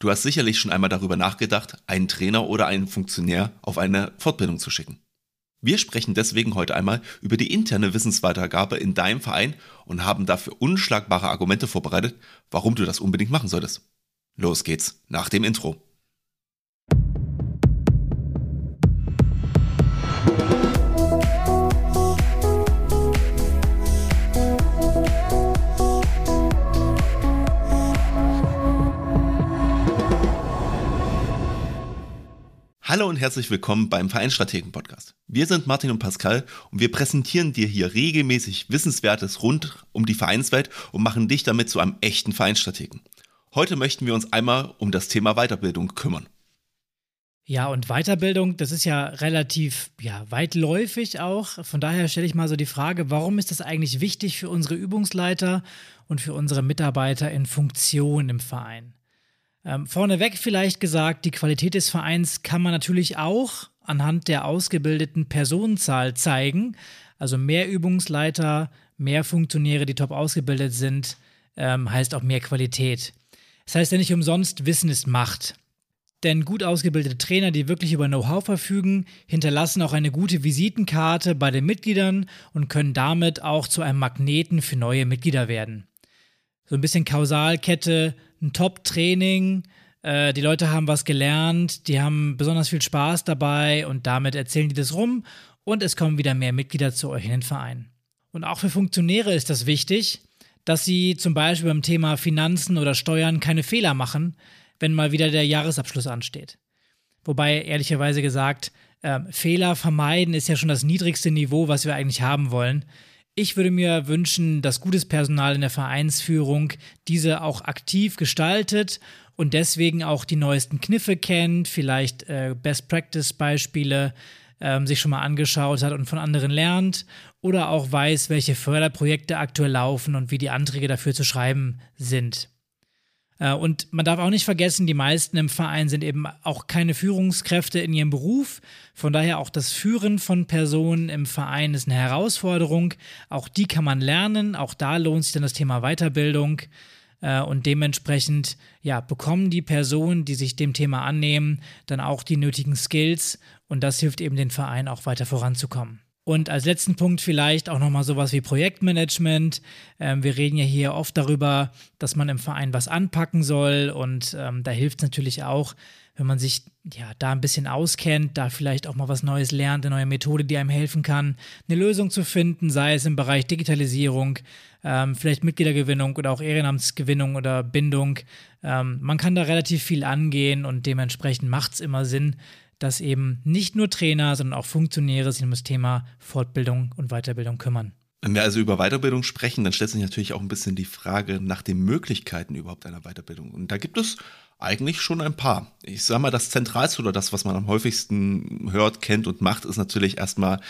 Du hast sicherlich schon einmal darüber nachgedacht, einen Trainer oder einen Funktionär auf eine Fortbildung zu schicken. Wir sprechen deswegen heute einmal über die interne Wissensweitergabe in deinem Verein und haben dafür unschlagbare Argumente vorbereitet, warum du das unbedingt machen solltest. Los geht's nach dem Intro. Hallo und herzlich willkommen beim Vereinsstrategen Podcast. Wir sind Martin und Pascal und wir präsentieren dir hier regelmäßig Wissenswertes rund um die Vereinswelt und machen dich damit zu einem echten Vereinsstrategen. Heute möchten wir uns einmal um das Thema Weiterbildung kümmern. Ja, und Weiterbildung, das ist ja relativ ja, weitläufig auch. Von daher stelle ich mal so die Frage, warum ist das eigentlich wichtig für unsere Übungsleiter und für unsere Mitarbeiter in Funktion im Verein? Ähm, vorneweg vielleicht gesagt, die Qualität des Vereins kann man natürlich auch anhand der ausgebildeten Personenzahl zeigen. Also mehr Übungsleiter, mehr Funktionäre, die top ausgebildet sind, ähm, heißt auch mehr Qualität. Das heißt ja nicht umsonst, Wissen ist Macht. Denn gut ausgebildete Trainer, die wirklich über Know-how verfügen, hinterlassen auch eine gute Visitenkarte bei den Mitgliedern und können damit auch zu einem Magneten für neue Mitglieder werden. So ein bisschen Kausalkette, ein Top-Training, äh, die Leute haben was gelernt, die haben besonders viel Spaß dabei und damit erzählen die das rum und es kommen wieder mehr Mitglieder zu euch in den Verein. Und auch für Funktionäre ist das wichtig, dass sie zum Beispiel beim Thema Finanzen oder Steuern keine Fehler machen, wenn mal wieder der Jahresabschluss ansteht. Wobei, ehrlicherweise gesagt, äh, Fehler vermeiden ist ja schon das niedrigste Niveau, was wir eigentlich haben wollen. Ich würde mir wünschen, dass gutes Personal in der Vereinsführung diese auch aktiv gestaltet und deswegen auch die neuesten Kniffe kennt, vielleicht äh, Best-Practice-Beispiele ähm, sich schon mal angeschaut hat und von anderen lernt oder auch weiß, welche Förderprojekte aktuell laufen und wie die Anträge dafür zu schreiben sind. Äh, und man darf auch nicht vergessen, die meisten im Verein sind eben auch keine Führungskräfte in ihrem Beruf. Von daher auch das Führen von Personen im Verein ist eine Herausforderung. Auch die kann man lernen. Auch da lohnt sich dann das Thema Weiterbildung. Äh, und dementsprechend ja, bekommen die Personen, die sich dem Thema annehmen, dann auch die nötigen Skills. Und das hilft eben den Verein auch weiter voranzukommen. Und als letzten Punkt vielleicht auch nochmal sowas wie Projektmanagement. Ähm, wir reden ja hier oft darüber, dass man im Verein was anpacken soll und ähm, da hilft es natürlich auch, wenn man sich ja da ein bisschen auskennt, da vielleicht auch mal was Neues lernt, eine neue Methode, die einem helfen kann, eine Lösung zu finden, sei es im Bereich Digitalisierung, ähm, vielleicht Mitgliedergewinnung oder auch Ehrenamtsgewinnung oder Bindung. Ähm, man kann da relativ viel angehen und dementsprechend macht es immer Sinn, dass eben nicht nur Trainer, sondern auch Funktionäre sich um das Thema Fortbildung und Weiterbildung kümmern. Wenn wir also über Weiterbildung sprechen, dann stellt sich natürlich auch ein bisschen die Frage nach den Möglichkeiten überhaupt einer Weiterbildung. Und da gibt es eigentlich schon ein paar. Ich sage mal, das Zentralste oder das, was man am häufigsten hört, kennt und macht, ist natürlich erstmal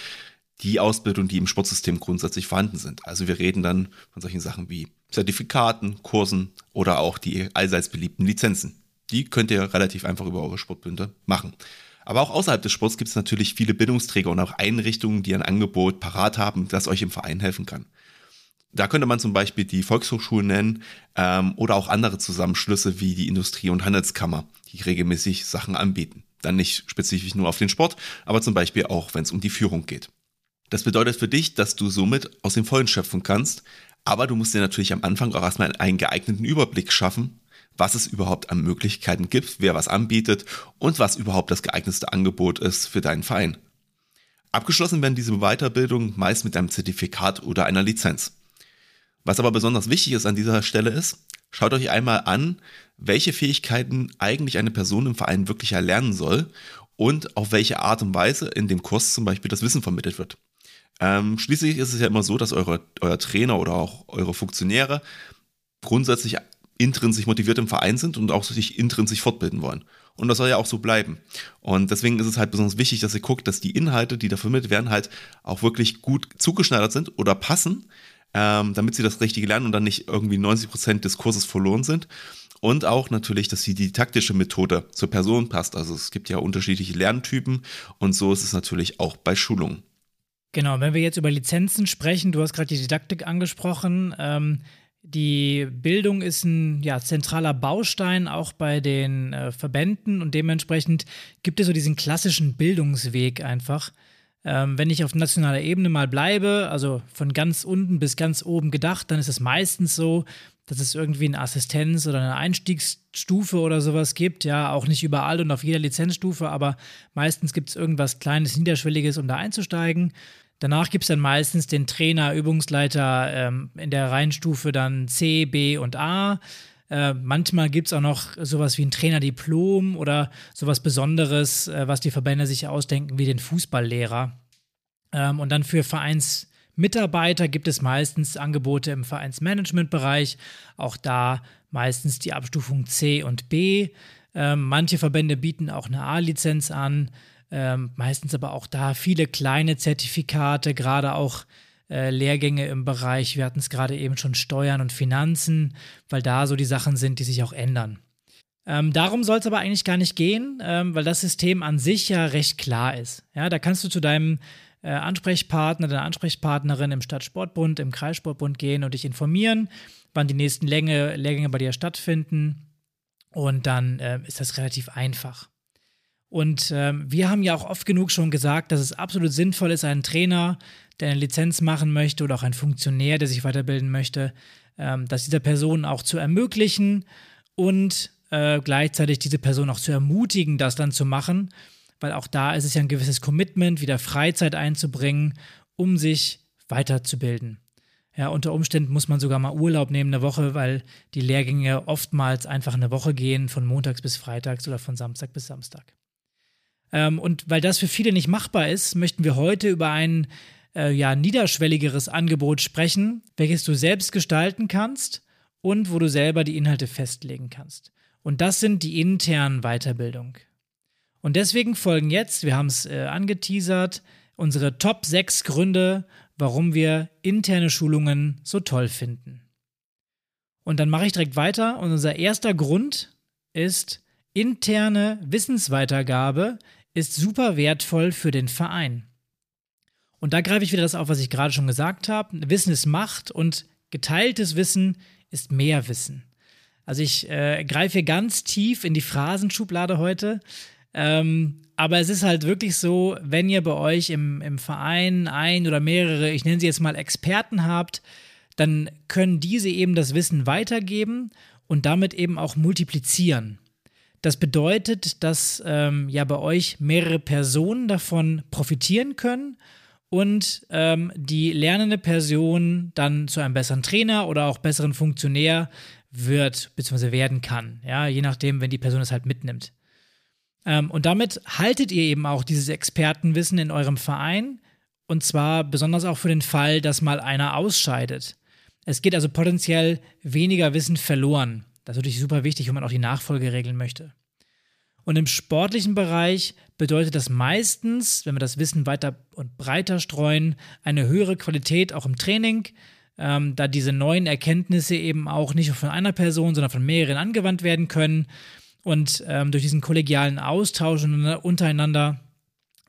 die Ausbildung, die im Sportsystem grundsätzlich vorhanden sind. Also wir reden dann von solchen Sachen wie Zertifikaten, Kursen oder auch die allseits beliebten Lizenzen. Die könnt ihr relativ einfach über eure Sportbünde machen. Aber auch außerhalb des Sports gibt es natürlich viele Bildungsträger und auch Einrichtungen, die ein Angebot parat haben, das euch im Verein helfen kann. Da könnte man zum Beispiel die Volkshochschulen nennen ähm, oder auch andere Zusammenschlüsse wie die Industrie- und Handelskammer, die regelmäßig Sachen anbieten. Dann nicht spezifisch nur auf den Sport, aber zum Beispiel auch, wenn es um die Führung geht. Das bedeutet für dich, dass du somit aus dem Vollen schöpfen kannst, aber du musst dir natürlich am Anfang auch erstmal einen geeigneten Überblick schaffen, was es überhaupt an Möglichkeiten gibt, wer was anbietet und was überhaupt das geeignetste Angebot ist für deinen Verein. Abgeschlossen werden diese Weiterbildungen meist mit einem Zertifikat oder einer Lizenz. Was aber besonders wichtig ist an dieser Stelle ist, schaut euch einmal an, welche Fähigkeiten eigentlich eine Person im Verein wirklich erlernen soll und auf welche Art und Weise in dem Kurs zum Beispiel das Wissen vermittelt wird. Ähm, schließlich ist es ja immer so, dass eure, euer Trainer oder auch eure Funktionäre grundsätzlich intrinsisch motiviert im Verein sind und auch sich intrinsisch fortbilden wollen. Und das soll ja auch so bleiben. Und deswegen ist es halt besonders wichtig, dass ihr guckt, dass die Inhalte, die da vermittelt werden, halt auch wirklich gut zugeschneidert sind oder passen, ähm, damit sie das Richtige lernen und dann nicht irgendwie 90 Prozent des Kurses verloren sind. Und auch natürlich, dass die didaktische Methode zur Person passt. Also es gibt ja unterschiedliche Lerntypen und so ist es natürlich auch bei Schulungen. Genau, wenn wir jetzt über Lizenzen sprechen, du hast gerade die Didaktik angesprochen. Ähm, Die Bildung ist ein ja, zentraler Baustein auch bei den äh, Verbänden und dementsprechend gibt es so diesen klassischen Bildungsweg einfach. Ähm, wenn ich auf nationaler Ebene mal bleibe, also von ganz unten bis ganz oben gedacht, dann ist es meistens so, dass es irgendwie eine Assistenz oder eine Einstiegsstufe oder sowas gibt. Ja, auch nicht überall und auf jeder Lizenzstufe, aber meistens gibt es irgendwas Kleines, Niederschwelliges, um da einzusteigen. Danach gibt es dann meistens den Trainer, Übungsleiter ähm, in der Reihenstufe dann C, B und A. Äh, manchmal gibt es auch noch sowas wie ein Trainerdiplom oder sowas Besonderes, äh, was die Verbände sich ausdenken, wie den Fußballlehrer. Ähm, und dann für Vereinsmitarbeiter gibt es meistens Angebote im Vereinsmanagementbereich. Auch da meistens die Abstufung C und B. Ähm, manche Verbände bieten auch eine A-Lizenz an ähm, meistens aber auch da viele kleine Zertifikate, gerade auch äh, Lehrgänge im Bereich, wir hatten es gerade eben schon Steuern und Finanzen, weil da so die Sachen sind, die sich auch ändern. Ähm, darum soll es aber eigentlich gar nicht gehen, ähm, weil das System an sich ja recht klar ist. Ja, da kannst du zu deinem äh, Ansprechpartner, deiner Ansprechpartnerin im Stadtsportbund, im Kreissportbund gehen und dich informieren, wann die nächsten Länge, Lehrgänge bei dir stattfinden. Und dann äh, ist das relativ einfach. Und ähm, wir haben ja auch oft genug schon gesagt, dass es absolut sinnvoll ist, einen Trainer, der eine Lizenz machen möchte oder auch ein Funktionär, der sich weiterbilden möchte, ähm, dass dieser Person auch zu ermöglichen und äh, gleichzeitig diese Person auch zu ermutigen, das dann zu machen, weil auch da ist es ja ein gewisses Commitment, wieder Freizeit einzubringen, um sich weiterzubilden. Ja, unter Umständen muss man sogar mal Urlaub nehmen eine Woche, weil die Lehrgänge oftmals einfach eine Woche gehen, von montags bis freitags oder von Samstag bis Samstag. Ähm, und weil das für viele nicht machbar ist, möchten wir heute über ein äh, ja, niederschwelligeres Angebot sprechen, welches du selbst gestalten kannst und wo du selber die Inhalte festlegen kannst. Und das sind die internen Weiterbildung. Und deswegen folgen jetzt, wir haben es äh, angeteasert, unsere Top 6 Gründe, warum wir interne Schulungen so toll finden. Und dann mache ich direkt weiter. Und unser erster Grund ist interne Wissensweitergabe ist super wertvoll für den Verein. Und da greife ich wieder das auf, was ich gerade schon gesagt habe. Wissen ist Macht und geteiltes Wissen ist mehr Wissen. Also ich äh, greife ganz tief in die Phrasenschublade heute. Ähm, aber es ist halt wirklich so, wenn ihr bei euch im, im Verein ein oder mehrere, ich nenne sie jetzt mal Experten habt, dann können diese eben das Wissen weitergeben und damit eben auch multiplizieren. Das bedeutet, dass ähm, ja bei euch mehrere Personen davon profitieren können und ähm, die lernende Person dann zu einem besseren Trainer oder auch besseren Funktionär wird bzw. werden kann. Ja, je nachdem, wenn die Person es halt mitnimmt. Ähm, und damit haltet ihr eben auch dieses Expertenwissen in eurem Verein und zwar besonders auch für den Fall, dass mal einer ausscheidet. Es geht also potenziell weniger Wissen verloren. Das ist natürlich super wichtig, wenn man auch die Nachfolge regeln möchte. Und im sportlichen Bereich bedeutet das meistens, wenn wir das Wissen weiter und breiter streuen, eine höhere Qualität auch im Training, ähm, da diese neuen Erkenntnisse eben auch nicht nur von einer Person, sondern von mehreren angewandt werden können und ähm, durch diesen kollegialen Austausch untereinander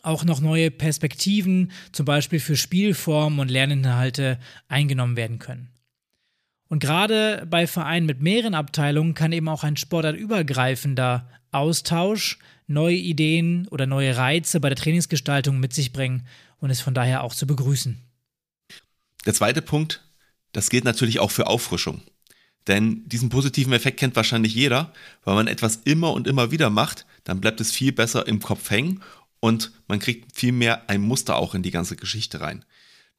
auch noch neue Perspektiven, zum Beispiel für Spielformen und Lerninhalte, eingenommen werden können. Und gerade bei Vereinen mit mehreren Abteilungen kann eben auch ein sportartübergreifender Austausch neue Ideen oder neue Reize bei der Trainingsgestaltung mit sich bringen und ist von daher auch zu begrüßen. Der zweite Punkt, das gilt natürlich auch für Auffrischung. Denn diesen positiven Effekt kennt wahrscheinlich jeder, weil man etwas immer und immer wieder macht, dann bleibt es viel besser im Kopf hängen und man kriegt viel mehr ein Muster auch in die ganze Geschichte rein.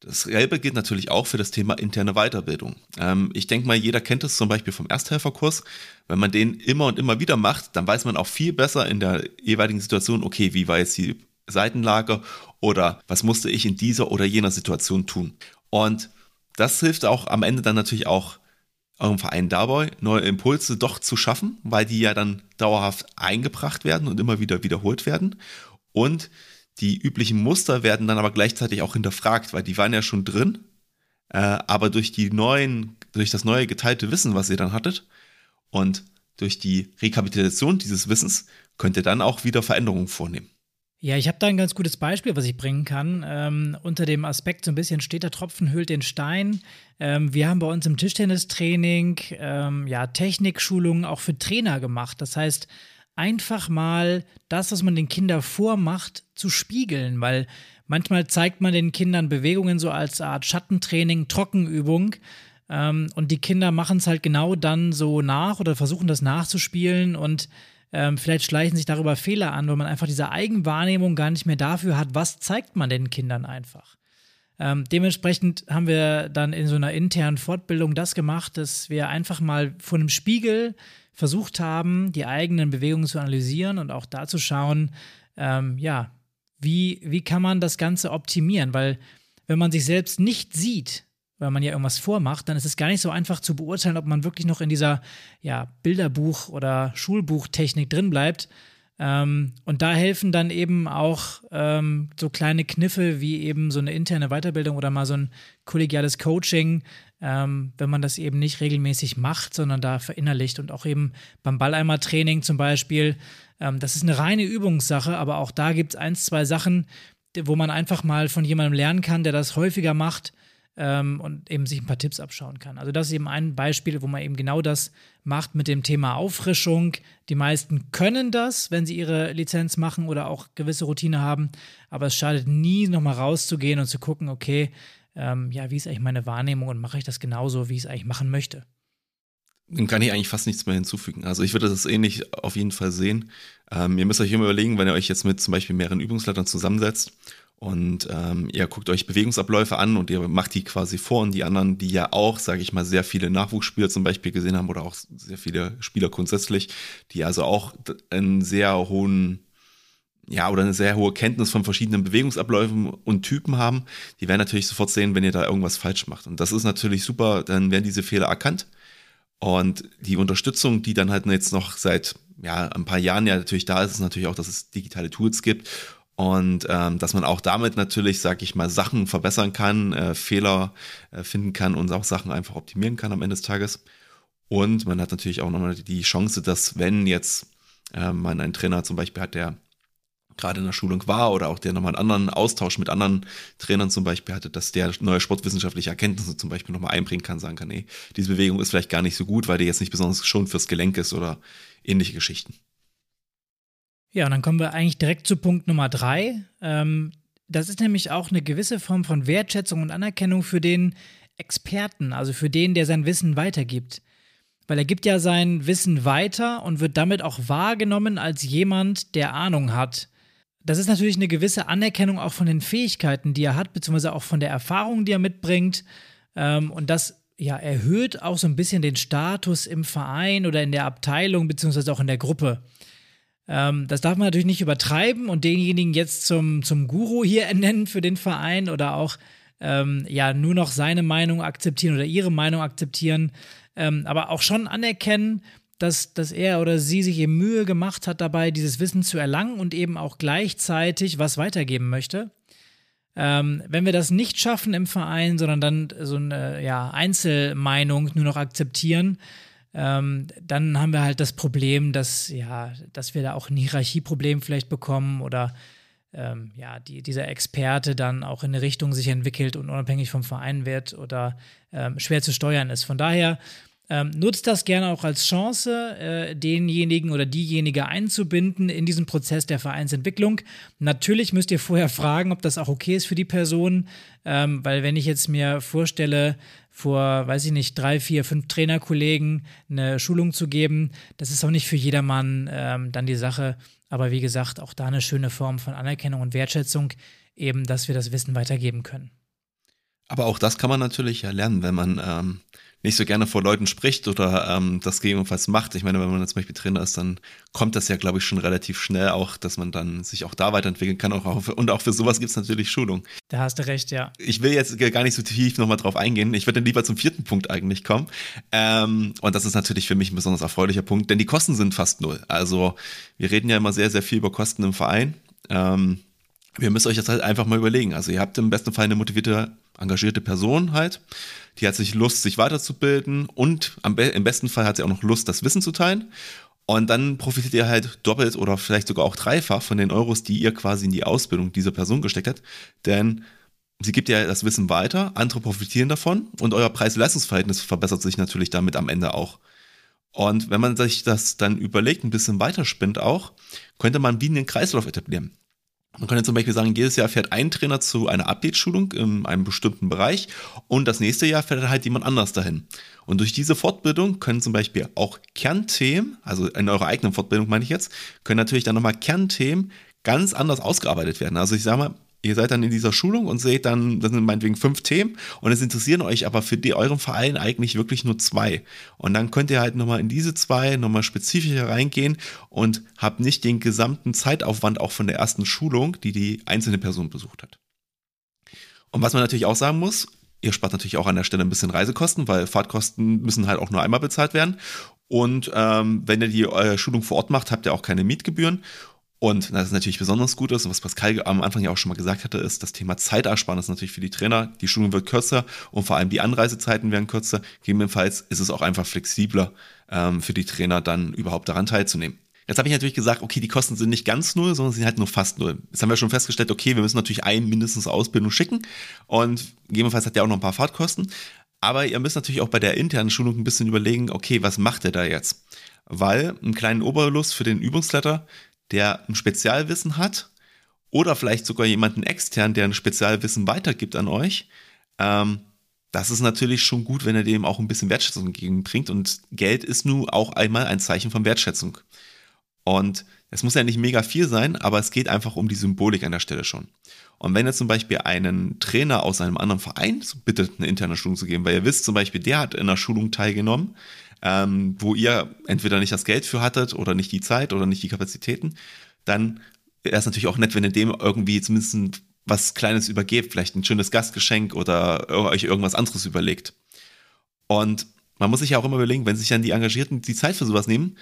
Dasselbe gilt natürlich auch für das Thema interne Weiterbildung. Ähm, ich denke mal, jeder kennt es zum Beispiel vom Ersthelferkurs. Wenn man den immer und immer wieder macht, dann weiß man auch viel besser in der jeweiligen Situation, okay, wie war jetzt die Seitenlage oder was musste ich in dieser oder jener Situation tun. Und das hilft auch am Ende dann natürlich auch eurem Verein dabei, neue Impulse doch zu schaffen, weil die ja dann dauerhaft eingebracht werden und immer wieder wiederholt werden. Und die üblichen Muster werden dann aber gleichzeitig auch hinterfragt, weil die waren ja schon drin, äh, aber durch die neuen, durch das neue geteilte Wissen, was ihr dann hattet und durch die Rekapitulation dieses Wissens könnt ihr dann auch wieder Veränderungen vornehmen. Ja, ich habe da ein ganz gutes Beispiel, was ich bringen kann. Ähm, unter dem Aspekt so ein bisschen steter Tropfen hüllt den Stein. Ähm, wir haben bei uns im Tischtennistraining ähm, ja Technikschulungen auch für Trainer gemacht. Das heißt, einfach mal das, was man den Kindern vormacht, zu spiegeln, weil manchmal zeigt man den Kindern Bewegungen so als Art Schattentraining, Trockenübung. Ähm, und die Kinder machen es halt genau dann so nach oder versuchen das nachzuspielen und ähm, vielleicht schleichen sich darüber Fehler an, weil man einfach diese Eigenwahrnehmung gar nicht mehr dafür hat, was zeigt man den Kindern einfach. Ähm, dementsprechend haben wir dann in so einer internen Fortbildung das gemacht, dass wir einfach mal vor einem Spiegel versucht haben, die eigenen Bewegungen zu analysieren und auch da zu schauen, ähm, ja, wie, wie kann man das Ganze optimieren? Weil wenn man sich selbst nicht sieht, weil man ja irgendwas vormacht, dann ist es gar nicht so einfach zu beurteilen, ob man wirklich noch in dieser ja, Bilderbuch- oder Schulbuchtechnik drin bleibt. Ähm, und da helfen dann eben auch ähm, so kleine Kniffe wie eben so eine interne Weiterbildung oder mal so ein kollegiales Coaching, ähm, wenn man das eben nicht regelmäßig macht, sondern da verinnerlicht und auch eben beim Balleimer-Training zum Beispiel. Ähm, das ist eine reine Übungssache, aber auch da gibt es eins, zwei Sachen, wo man einfach mal von jemandem lernen kann, der das häufiger macht ähm, und eben sich ein paar Tipps abschauen kann. Also das ist eben ein Beispiel, wo man eben genau das macht mit dem Thema Auffrischung. Die meisten können das, wenn sie ihre Lizenz machen oder auch gewisse Routine haben, aber es schadet nie, nochmal rauszugehen und zu gucken, okay, ähm, ja, wie ist eigentlich meine Wahrnehmung und mache ich das genauso, wie ich es eigentlich machen möchte. Dann kann ich eigentlich fast nichts mehr hinzufügen. Also ich würde das ähnlich auf jeden Fall sehen. Ähm, ihr müsst euch immer überlegen, wenn ihr euch jetzt mit zum Beispiel mehreren Übungsleitern zusammensetzt und ähm, ihr guckt euch Bewegungsabläufe an und ihr macht die quasi vor und die anderen, die ja auch, sage ich mal, sehr viele Nachwuchsspieler zum Beispiel gesehen haben oder auch sehr viele Spieler grundsätzlich, die also auch einen sehr hohen ja, oder eine sehr hohe Kenntnis von verschiedenen Bewegungsabläufen und Typen haben, die werden natürlich sofort sehen, wenn ihr da irgendwas falsch macht. Und das ist natürlich super, dann werden diese Fehler erkannt. Und die Unterstützung, die dann halt jetzt noch seit ja, ein paar Jahren ja natürlich da ist, ist natürlich auch, dass es digitale Tools gibt und ähm, dass man auch damit natürlich, sag ich mal, Sachen verbessern kann, äh, Fehler äh, finden kann und auch Sachen einfach optimieren kann am Ende des Tages. Und man hat natürlich auch nochmal die Chance, dass wenn jetzt äh, man einen Trainer zum Beispiel hat, der gerade in der Schulung war oder auch der nochmal einen anderen Austausch mit anderen Trainern zum Beispiel hatte, dass der neue sportwissenschaftliche Erkenntnisse zum Beispiel nochmal einbringen kann, sagen kann, nee, diese Bewegung ist vielleicht gar nicht so gut, weil die jetzt nicht besonders schon fürs Gelenk ist oder ähnliche Geschichten. Ja, und dann kommen wir eigentlich direkt zu Punkt Nummer drei. Ähm, das ist nämlich auch eine gewisse Form von Wertschätzung und Anerkennung für den Experten, also für den, der sein Wissen weitergibt. Weil er gibt ja sein Wissen weiter und wird damit auch wahrgenommen als jemand, der Ahnung hat. Das ist natürlich eine gewisse Anerkennung auch von den Fähigkeiten, die er hat, beziehungsweise auch von der Erfahrung, die er mitbringt. Ähm, und das ja, erhöht auch so ein bisschen den Status im Verein oder in der Abteilung, beziehungsweise auch in der Gruppe. Ähm, das darf man natürlich nicht übertreiben und denjenigen jetzt zum, zum Guru hier ernennen für den Verein oder auch ähm, ja nur noch seine Meinung akzeptieren oder ihre Meinung akzeptieren, ähm, aber auch schon anerkennen, dass, dass er oder sie sich eben Mühe gemacht hat, dabei dieses Wissen zu erlangen und eben auch gleichzeitig was weitergeben möchte. Ähm, wenn wir das nicht schaffen im Verein, sondern dann so eine ja, Einzelmeinung nur noch akzeptieren, ähm, dann haben wir halt das Problem, dass, ja, dass wir da auch ein Hierarchieproblem vielleicht bekommen oder ähm, ja, die, dieser Experte dann auch in eine Richtung sich entwickelt und unabhängig vom Verein wird oder ähm, schwer zu steuern ist. Von daher ähm, nutzt das gerne auch als Chance, äh, denjenigen oder diejenige einzubinden in diesen Prozess der Vereinsentwicklung. Natürlich müsst ihr vorher fragen, ob das auch okay ist für die Person, ähm, weil wenn ich jetzt mir vorstelle, vor, weiß ich nicht, drei, vier, fünf Trainerkollegen eine Schulung zu geben. Das ist auch nicht für jedermann ähm, dann die Sache. Aber wie gesagt, auch da eine schöne Form von Anerkennung und Wertschätzung, eben, dass wir das Wissen weitergeben können. Aber auch das kann man natürlich ja lernen, wenn man ähm, nicht so gerne vor Leuten spricht oder ähm, das gegebenenfalls macht. Ich meine, wenn man zum Beispiel Trainer ist, dann kommt das ja, glaube ich, schon relativ schnell auch, dass man dann sich auch da weiterentwickeln kann. Auch, auch für, und auch für sowas gibt es natürlich Schulung. Da hast du recht, ja. Ich will jetzt gar nicht so tief nochmal drauf eingehen. Ich würde dann lieber zum vierten Punkt eigentlich kommen. Ähm, und das ist natürlich für mich ein besonders erfreulicher Punkt, denn die Kosten sind fast null. Also wir reden ja immer sehr, sehr viel über Kosten im Verein. Ähm, wir müssen euch das halt einfach mal überlegen. Also ihr habt im besten Fall eine motivierte, engagierte Person halt, die hat sich Lust, sich weiterzubilden und be im besten Fall hat sie auch noch Lust, das Wissen zu teilen. Und dann profitiert ihr halt doppelt oder vielleicht sogar auch dreifach von den Euros, die ihr quasi in die Ausbildung dieser Person gesteckt habt. Denn sie gibt ja das Wissen weiter, andere profitieren davon und euer Preis-Leistungsverhältnis verbessert sich natürlich damit am Ende auch. Und wenn man sich das dann überlegt, ein bisschen weiterspinnt auch, könnte man wie einen Kreislauf etablieren. Man könnte zum Beispiel sagen, jedes Jahr fährt ein Trainer zu einer Update-Schulung in einem bestimmten Bereich und das nächste Jahr fährt halt jemand anders dahin. Und durch diese Fortbildung können zum Beispiel auch Kernthemen, also in eurer eigenen Fortbildung meine ich jetzt, können natürlich dann nochmal Kernthemen ganz anders ausgearbeitet werden. Also ich sage mal, Ihr seid dann in dieser Schulung und seht dann, das sind meinetwegen fünf Themen und es interessieren euch aber für die, euren Verein eigentlich wirklich nur zwei. Und dann könnt ihr halt nochmal in diese zwei nochmal spezifischer reingehen und habt nicht den gesamten Zeitaufwand auch von der ersten Schulung, die die einzelne Person besucht hat. Und was man natürlich auch sagen muss, ihr spart natürlich auch an der Stelle ein bisschen Reisekosten, weil Fahrtkosten müssen halt auch nur einmal bezahlt werden. Und ähm, wenn ihr die eure Schulung vor Ort macht, habt ihr auch keine Mietgebühren. Und das ist natürlich besonders gut ist, und was Pascal am Anfang ja auch schon mal gesagt hatte, ist das Thema Zeitersparnis natürlich für die Trainer. Die Schulung wird kürzer und vor allem die Anreisezeiten werden kürzer. Gegebenenfalls ist es auch einfach flexibler ähm, für die Trainer, dann überhaupt daran teilzunehmen. Jetzt habe ich natürlich gesagt, okay, die Kosten sind nicht ganz null, sondern sie sind halt nur fast null. Jetzt haben wir schon festgestellt, okay, wir müssen natürlich einen mindestens Ausbildung schicken und gegebenenfalls hat der auch noch ein paar Fahrtkosten. Aber ihr müsst natürlich auch bei der internen Schulung ein bisschen überlegen, okay, was macht er da jetzt? Weil einen kleinen Oberlust für den Übungsleiter, der ein Spezialwissen hat oder vielleicht sogar jemanden extern, der ein Spezialwissen weitergibt an euch, ähm, das ist natürlich schon gut, wenn er dem auch ein bisschen Wertschätzung entgegenbringt. Und Geld ist nun auch einmal ein Zeichen von Wertschätzung. Und es muss ja nicht mega viel sein, aber es geht einfach um die Symbolik an der Stelle schon. Und wenn ihr zum Beispiel einen Trainer aus einem anderen Verein bittet, eine interne Schulung zu geben, weil ihr wisst zum Beispiel, der hat in einer Schulung teilgenommen, ähm, wo ihr entweder nicht das Geld für hattet oder nicht die Zeit oder nicht die Kapazitäten, dann wäre es natürlich auch nett, wenn ihr dem irgendwie zumindest was Kleines übergebt, vielleicht ein schönes Gastgeschenk oder euch irgendwas anderes überlegt. Und man muss sich ja auch immer überlegen, wenn sich dann die Engagierten die Zeit für sowas nehmen,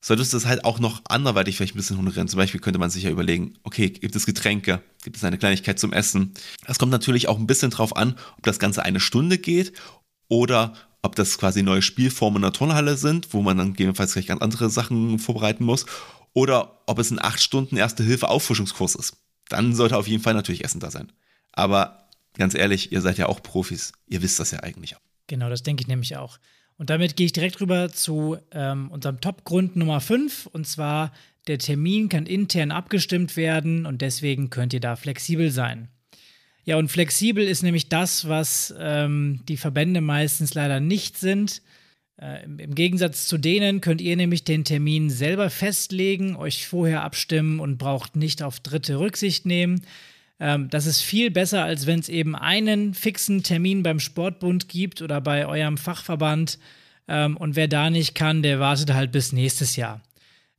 solltest du das halt auch noch anderweitig vielleicht ein bisschen honorieren. Zum Beispiel könnte man sich ja überlegen, okay, gibt es Getränke, gibt es eine Kleinigkeit zum Essen. Das kommt natürlich auch ein bisschen drauf an, ob das Ganze eine Stunde geht oder ob das quasi neue Spielformen in der Turnhalle sind, wo man dann gegebenenfalls gleich ganz andere Sachen vorbereiten muss, oder ob es ein 8 Stunden Erste-Hilfe-Auffrischungskurs ist. Dann sollte auf jeden Fall natürlich Essen da sein. Aber ganz ehrlich, ihr seid ja auch Profis. Ihr wisst das ja eigentlich auch. Genau, das denke ich nämlich auch. Und damit gehe ich direkt rüber zu ähm, unserem Top-Grund Nummer 5. Und zwar, der Termin kann intern abgestimmt werden und deswegen könnt ihr da flexibel sein. Ja, und flexibel ist nämlich das, was ähm, die Verbände meistens leider nicht sind. Äh, Im Gegensatz zu denen könnt ihr nämlich den Termin selber festlegen, euch vorher abstimmen und braucht nicht auf Dritte Rücksicht nehmen. Ähm, das ist viel besser, als wenn es eben einen fixen Termin beim Sportbund gibt oder bei eurem Fachverband. Ähm, und wer da nicht kann, der wartet halt bis nächstes Jahr.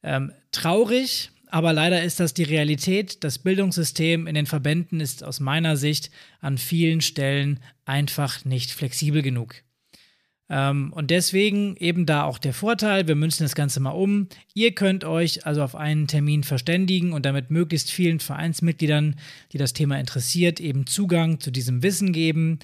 Ähm, traurig, aber leider ist das die Realität. Das Bildungssystem in den Verbänden ist aus meiner Sicht an vielen Stellen einfach nicht flexibel genug. Ähm, und deswegen eben da auch der Vorteil, wir münzen das Ganze mal um. Ihr könnt euch also auf einen Termin verständigen und damit möglichst vielen Vereinsmitgliedern, die das Thema interessiert, eben Zugang zu diesem Wissen geben.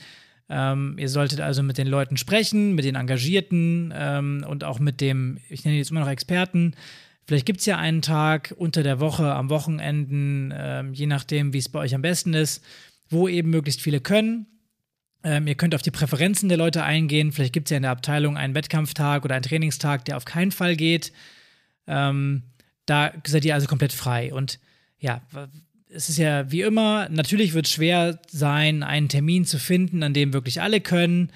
Ähm, ihr solltet also mit den Leuten sprechen, mit den Engagierten ähm, und auch mit dem, ich nenne jetzt immer noch Experten, Vielleicht gibt es ja einen Tag unter der Woche, am Wochenenden, ähm, je nachdem, wie es bei euch am besten ist, wo eben möglichst viele können. Ähm, ihr könnt auf die Präferenzen der Leute eingehen. Vielleicht gibt es ja in der Abteilung einen Wettkampftag oder einen Trainingstag, der auf keinen Fall geht. Ähm, da seid ihr also komplett frei. Und ja, es ist ja wie immer, natürlich wird es schwer sein, einen Termin zu finden, an dem wirklich alle können.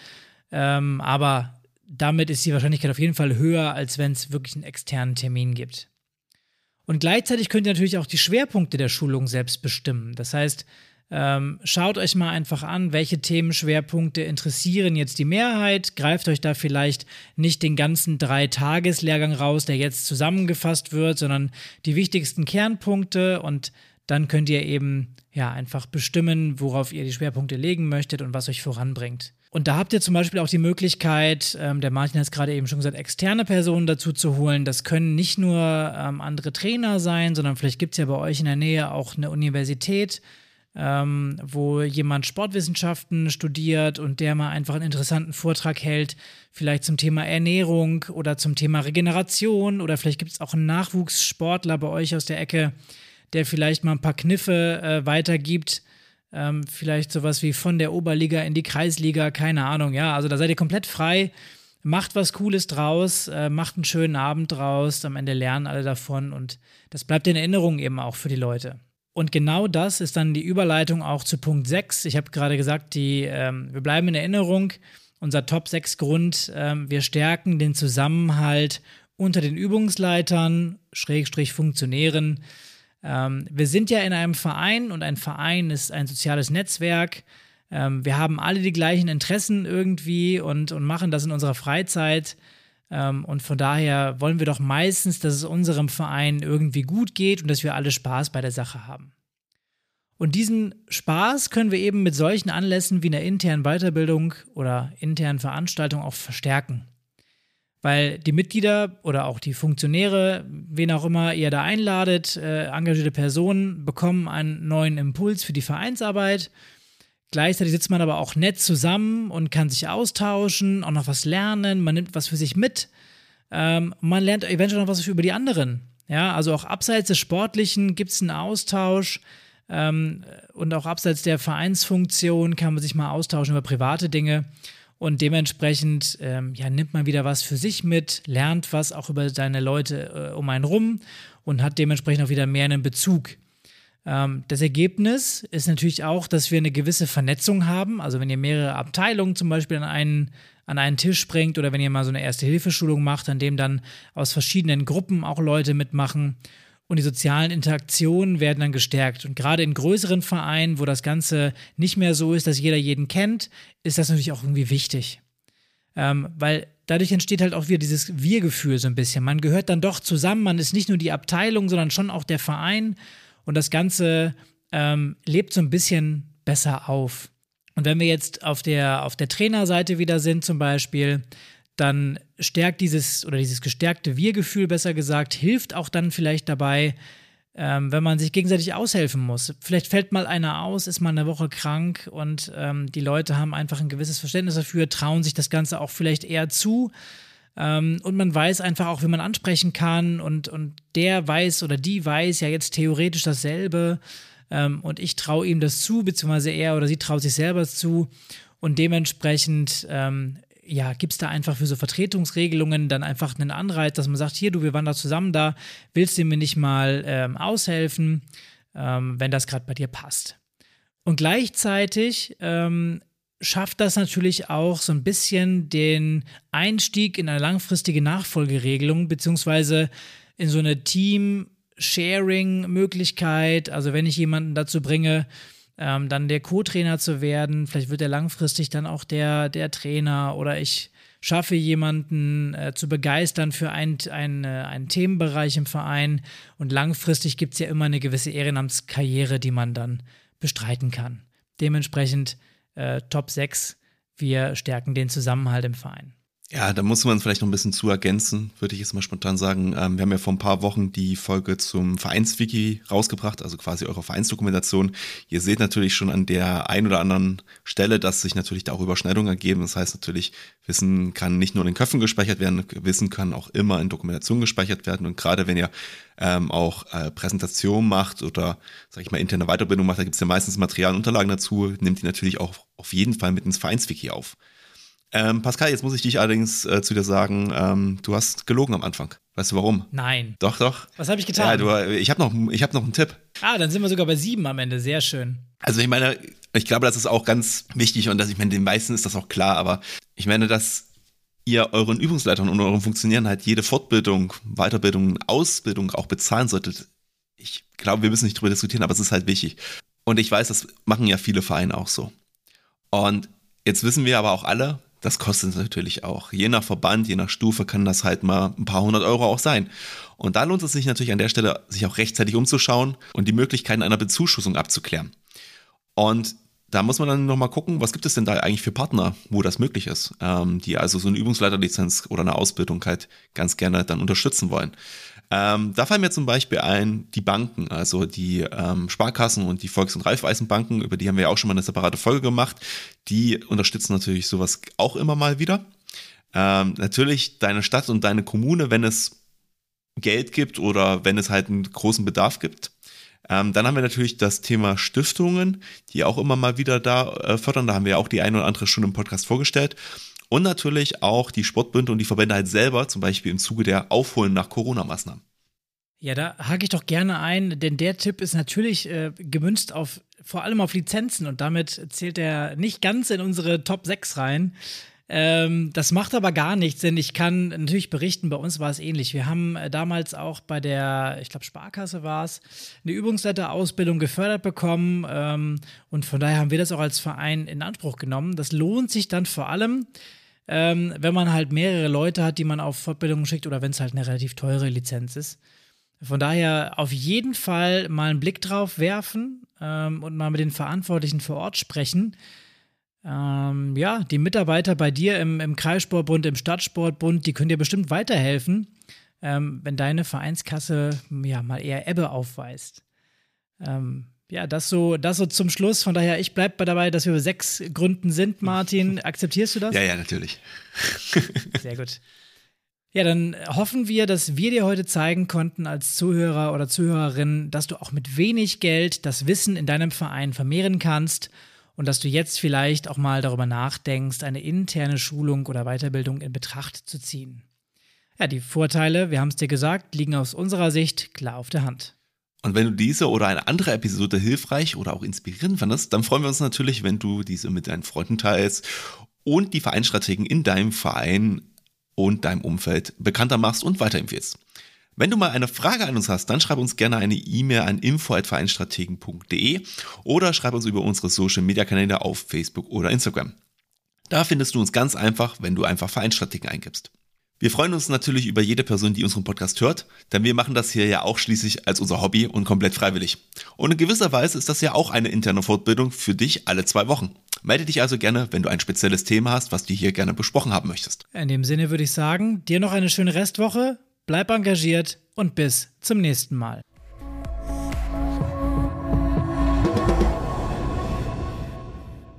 Ähm, aber damit ist die Wahrscheinlichkeit auf jeden Fall höher, als wenn es wirklich einen externen Termin gibt. Und gleichzeitig könnt ihr natürlich auch die Schwerpunkte der Schulung selbst bestimmen. Das heißt, ähm, schaut euch mal einfach an, welche Themenschwerpunkte interessieren jetzt die Mehrheit. Greift euch da vielleicht nicht den ganzen Drei-Tages-Lehrgang raus, der jetzt zusammengefasst wird, sondern die wichtigsten Kernpunkte und dann könnt ihr eben ja einfach bestimmen, worauf ihr die Schwerpunkte legen möchtet und was euch voranbringt. Und da habt ihr zum Beispiel auch die Möglichkeit, ähm, der Martin hat es gerade eben schon gesagt, externe Personen dazu zu holen. Das können nicht nur ähm, andere Trainer sein, sondern vielleicht gibt es ja bei euch in der Nähe auch eine Universität, ähm, wo jemand Sportwissenschaften studiert und der mal einfach einen interessanten Vortrag hält, vielleicht zum Thema Ernährung oder zum Thema Regeneration oder vielleicht gibt es auch einen Nachwuchssportler bei euch aus der Ecke, der vielleicht mal ein paar Kniffe äh, weitergibt. Ähm, vielleicht sowas wie von der Oberliga in die Kreisliga, keine Ahnung, ja. Also da seid ihr komplett frei. Macht was Cooles draus, äh, macht einen schönen Abend draus, am Ende lernen alle davon und das bleibt in Erinnerung eben auch für die Leute. Und genau das ist dann die Überleitung auch zu Punkt 6. Ich habe gerade gesagt, die, ähm, wir bleiben in Erinnerung. Unser Top 6 Grund, ähm, wir stärken den Zusammenhalt unter den Übungsleitern, Schrägstrich Funktionären. Ähm, wir sind ja in einem Verein und ein Verein ist ein soziales Netzwerk. Ähm, wir haben alle die gleichen Interessen irgendwie und, und machen das in unserer Freizeit. Ähm, und von daher wollen wir doch meistens, dass es unserem Verein irgendwie gut geht und dass wir alle Spaß bei der Sache haben. Und diesen Spaß können wir eben mit solchen Anlässen wie einer internen Weiterbildung oder internen Veranstaltung auch verstärken. Weil die Mitglieder oder auch die Funktionäre, wen auch immer ihr da einladet, äh, engagierte Personen, bekommen einen neuen Impuls für die Vereinsarbeit Gleichzeitig sitzt man aber auch nett zusammen und kann sich austauschen, auch noch was lernen, man nimmt was für sich mit. Ähm, man lernt eventuell noch was über die anderen. Ja, also auch abseits des Sportlichen gibt es einen Austausch ähm, und auch abseits der Vereinsfunktion kann man sich mal austauschen über private Dinge und dementsprechend ähm, ja, nimmt man wieder was für sich mit, lernt was auch über seine Leute äh, um einen rum und hat dementsprechend auch wieder mehr einen Bezug. Ähm, das Ergebnis ist natürlich auch, dass wir eine gewisse Vernetzung haben. Also wenn ihr mehrere Abteilungen zum Beispiel an einen, an einen Tisch bringt oder wenn ihr mal so eine Erste-Hilfeschulung macht, an dem dann aus verschiedenen Gruppen auch Leute mitmachen und die sozialen Interaktionen werden dann gestärkt. Und gerade in größeren Vereinen, wo das Ganze nicht mehr so ist, dass jeder jeden kennt, ist das natürlich auch irgendwie wichtig. Ähm, weil dadurch entsteht halt auch wieder dieses Wir-Gefühl so ein bisschen. Man gehört dann doch zusammen, man ist nicht nur die Abteilung, sondern schon auch der Verein und das Ganze ähm, lebt so ein bisschen besser auf. Und wenn wir jetzt auf der, auf der Trainerseite wieder sind zum Beispiel, dann stärkt dieses oder dieses gestärkte Wir-Gefühl, besser gesagt, hilft auch dann vielleicht dabei, ähm, wenn man sich gegenseitig aushelfen muss. Vielleicht fällt mal einer aus, ist mal eine Woche krank und ähm, die Leute haben einfach ein gewisses Verständnis dafür, trauen sich das Ganze auch vielleicht eher zu. Ähm, und man weiß einfach auch, wie man ansprechen kann und, und der weiß oder die weiß ja jetzt theoretisch dasselbe ähm, und ich traue ihm das zu, beziehungsweise er oder sie traut sich selber zu und dementsprechend ähm, ja, gibt es da einfach für so Vertretungsregelungen dann einfach einen Anreiz, dass man sagt, hier, du, wir waren da zusammen da, willst du mir nicht mal ähm, aushelfen, ähm, wenn das gerade bei dir passt. Und gleichzeitig ähm, schafft das natürlich auch so ein bisschen den Einstieg in eine langfristige Nachfolgeregelung, beziehungsweise in so eine Team-Sharing-Möglichkeit. Also wenn ich jemanden dazu bringe, ähm, dann der Co-Trainer zu werden, vielleicht wird er langfristig dann auch der, der Trainer oder ich schaffe jemanden äh, zu begeistern für ein, ein, äh, einen Themenbereich im Verein und langfristig gibt es ja immer eine gewisse Ehrenamtskarriere, die man dann bestreiten kann. Dementsprechend äh, Top 6. Wir stärken den Zusammenhalt im Verein. Ja, da muss man vielleicht noch ein bisschen zu ergänzen, würde ich jetzt mal spontan sagen. Ähm, wir haben ja vor ein paar Wochen die Folge zum Vereinswiki rausgebracht, also quasi eure Vereinsdokumentation. Ihr seht natürlich schon an der ein oder anderen Stelle, dass sich natürlich da auch Überschneidungen ergeben. Das heißt natürlich, Wissen kann nicht nur in den Köpfen gespeichert werden, Wissen kann auch immer in Dokumentation gespeichert werden. Und gerade wenn ihr ähm, auch äh, Präsentation macht oder, sag ich mal, interne Weiterbildung macht, da gibt es ja meistens Material und Unterlagen dazu, nimmt die natürlich auch auf jeden Fall mit ins Vereinswiki auf. Ähm, Pascal, jetzt muss ich dich allerdings äh, zu dir sagen, ähm, du hast gelogen am Anfang. Weißt du warum? Nein. Doch, doch. Was habe ich getan? Ja, du, ich habe noch, hab noch einen Tipp. Ah, dann sind wir sogar bei sieben am Ende. Sehr schön. Also ich meine, ich glaube, das ist auch ganz wichtig und dass ich meine, den meisten ist das auch klar, aber ich meine, dass ihr euren Übungsleitern und euren Funktionären halt jede Fortbildung, Weiterbildung, Ausbildung auch bezahlen solltet. Ich glaube, wir müssen nicht drüber diskutieren, aber es ist halt wichtig. Und ich weiß, das machen ja viele Vereine auch so. Und jetzt wissen wir aber auch alle, das kostet natürlich auch. Je nach Verband, je nach Stufe kann das halt mal ein paar hundert Euro auch sein. Und da lohnt es sich natürlich an der Stelle, sich auch rechtzeitig umzuschauen und die Möglichkeiten einer Bezuschussung abzuklären. Und da muss man dann nochmal gucken, was gibt es denn da eigentlich für Partner, wo das möglich ist, ähm, die also so eine Übungsleiterlizenz oder eine Ausbildung halt ganz gerne dann unterstützen wollen. Ähm, da fallen mir zum Beispiel ein, die Banken, also die ähm, Sparkassen und die Volks- und Raiffeisenbanken, über die haben wir ja auch schon mal eine separate Folge gemacht. Die unterstützen natürlich sowas auch immer mal wieder. Ähm, natürlich deine Stadt und deine Kommune, wenn es Geld gibt oder wenn es halt einen großen Bedarf gibt. Ähm, dann haben wir natürlich das Thema Stiftungen, die auch immer mal wieder da äh, fördern. Da haben wir auch die eine oder andere schon im Podcast vorgestellt. Und natürlich auch die Sportbünde und die Verbände halt selber, zum Beispiel im Zuge der Aufholen nach Corona-Maßnahmen. Ja, da hake ich doch gerne ein, denn der Tipp ist natürlich äh, gemünzt auf vor allem auf Lizenzen und damit zählt er nicht ganz in unsere Top 6 rein. Ähm, das macht aber gar nichts, denn ich kann natürlich berichten, bei uns war es ähnlich. Wir haben äh, damals auch bei der, ich glaube, Sparkasse war es, eine Übungsleiterausbildung gefördert bekommen ähm, und von daher haben wir das auch als Verein in Anspruch genommen. Das lohnt sich dann vor allem, ähm, wenn man halt mehrere Leute hat, die man auf Fortbildungen schickt oder wenn es halt eine relativ teure Lizenz ist. Von daher auf jeden Fall mal einen Blick drauf werfen ähm, und mal mit den Verantwortlichen vor Ort sprechen. Ähm, ja, die Mitarbeiter bei dir im, im Kreissportbund, im Stadtsportbund, die können dir bestimmt weiterhelfen, ähm, wenn deine Vereinskasse ja mal eher Ebbe aufweist. Ähm, ja, das so, das so zum Schluss. Von daher, ich bleibe dabei, dass wir sechs Gründen sind, Martin. Akzeptierst du das? Ja, ja, natürlich. Sehr gut. Ja, dann hoffen wir, dass wir dir heute zeigen konnten als Zuhörer oder Zuhörerin, dass du auch mit wenig Geld das Wissen in deinem Verein vermehren kannst und dass du jetzt vielleicht auch mal darüber nachdenkst, eine interne Schulung oder Weiterbildung in Betracht zu ziehen. Ja, die Vorteile, wir haben es dir gesagt, liegen aus unserer Sicht klar auf der Hand. Und wenn du diese oder eine andere Episode hilfreich oder auch inspirierend fandest, dann freuen wir uns natürlich, wenn du diese mit deinen Freunden teilst und die Vereinsstrategen in deinem Verein und deinem Umfeld bekannter machst und weiterempfehlst. Wenn du mal eine Frage an uns hast, dann schreib uns gerne eine E-Mail an info@vereinstrategen.de oder schreib uns über unsere Social Media Kanäle auf Facebook oder Instagram. Da findest du uns ganz einfach, wenn du einfach Vereinsstrategen eingibst. Wir freuen uns natürlich über jede Person, die unseren Podcast hört, denn wir machen das hier ja auch schließlich als unser Hobby und komplett freiwillig. Und in gewisser Weise ist das ja auch eine interne Fortbildung für dich alle zwei Wochen. Melde dich also gerne, wenn du ein spezielles Thema hast, was du hier gerne besprochen haben möchtest. In dem Sinne würde ich sagen, dir noch eine schöne Restwoche, bleib engagiert und bis zum nächsten Mal.